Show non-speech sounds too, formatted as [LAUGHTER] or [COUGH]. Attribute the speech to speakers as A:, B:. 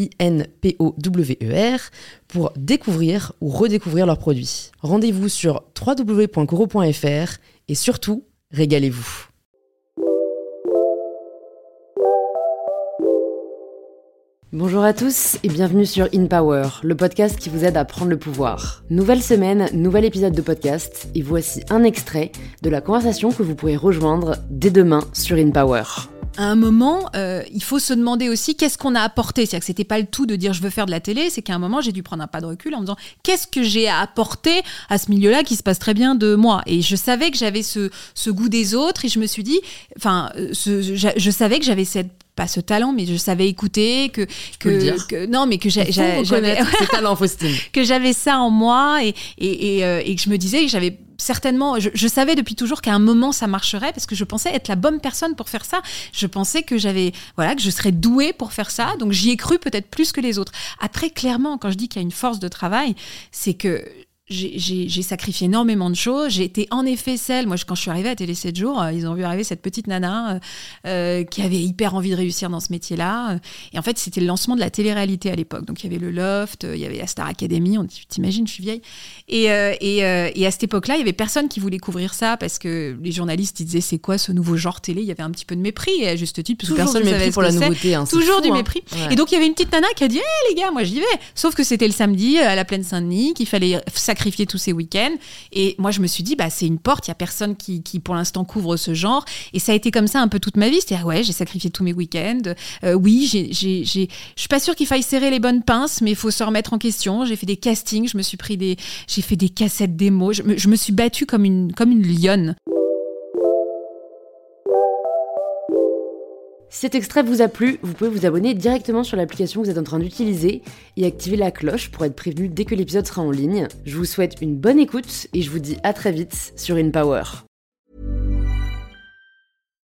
A: I-N-P-O-W-E-R, pour découvrir ou redécouvrir leurs produits. Rendez-vous sur www.coro.fr et surtout, régalez-vous. Bonjour à tous et bienvenue sur In Power, le podcast qui vous aide à prendre le pouvoir. Nouvelle semaine, nouvel épisode de podcast et voici un extrait de la conversation que vous pourrez rejoindre dès demain sur In Power
B: à un moment, euh, il faut se demander aussi qu'est-ce qu'on a apporté. C'est-à-dire que c'était pas le tout de dire je veux faire de la télé, c'est qu'à un moment j'ai dû prendre un pas de recul en me disant qu'est-ce que j'ai à apporter à ce milieu-là qui se passe très bien de moi? Et je savais que j'avais ce, goût des autres et je me suis dit, enfin, euh, je, savais que j'avais cette pas ce talent, mais je savais écouter que
A: que,
B: que, non, mais que j'avais [LAUGHS] que j'avais ça en moi et et, et, euh, et que je me disais que j'avais certainement, je, savais depuis toujours qu'à un moment ça marcherait parce que je pensais être la bonne personne pour faire ça. Je pensais que j'avais, voilà, que je serais douée pour faire ça. Donc j'y ai cru peut-être plus que les autres. Après, clairement, quand je dis qu'il y a une force de travail, c'est que j'ai sacrifié énormément de choses. J'ai été en effet celle, moi quand je suis arrivée à Télé 7 jours, euh, ils ont vu arriver cette petite nana euh, euh, qui avait hyper envie de réussir dans ce métier-là. Et en fait, c'était le lancement de la télé-réalité à l'époque. Donc il y avait le Loft, il y avait la Star Academy, on t'imagine, je suis vieille. Et, et, et à cette époque-là, il y avait personne qui voulait couvrir ça parce que les journalistes ils disaient c'est quoi ce nouveau genre télé? Il y avait un petit peu de mépris, et à juste titre, parce que personne
A: ne savait pour la nouveauté. Hein,
B: Toujours du
A: hein.
B: mépris. Et donc il y avait une petite nana qui a dit hé les gars, moi j'y vais. Sauf que c'était le samedi à la plaine Saint-Denis, qu'il fallait sacrifier tous ces week-ends. Et moi, je me suis dit, bah, c'est une porte, il y a personne qui, qui, pour l'instant, couvre ce genre. Et ça a été comme ça un peu toute ma vie. C'est-à-dire, ouais, j'ai sacrifié tous mes week-ends. Euh, oui, j'ai, j'ai, je suis pas sûre qu'il faille serrer les bonnes pinces, mais il faut se remettre en question. J'ai fait des castings, je me suis pris des, j'ai fait des cassettes démos. Je me, je me suis battue comme une, comme une lionne.
A: Si cet extrait vous a plu, vous pouvez vous abonner directement sur l'application que vous êtes en train d'utiliser et activer la cloche pour être prévenu dès que l'épisode sera en ligne. Je vous souhaite une bonne écoute et je vous dis à très vite sur InPower.